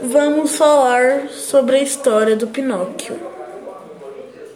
Vamos falar sobre a história do Pinóquio.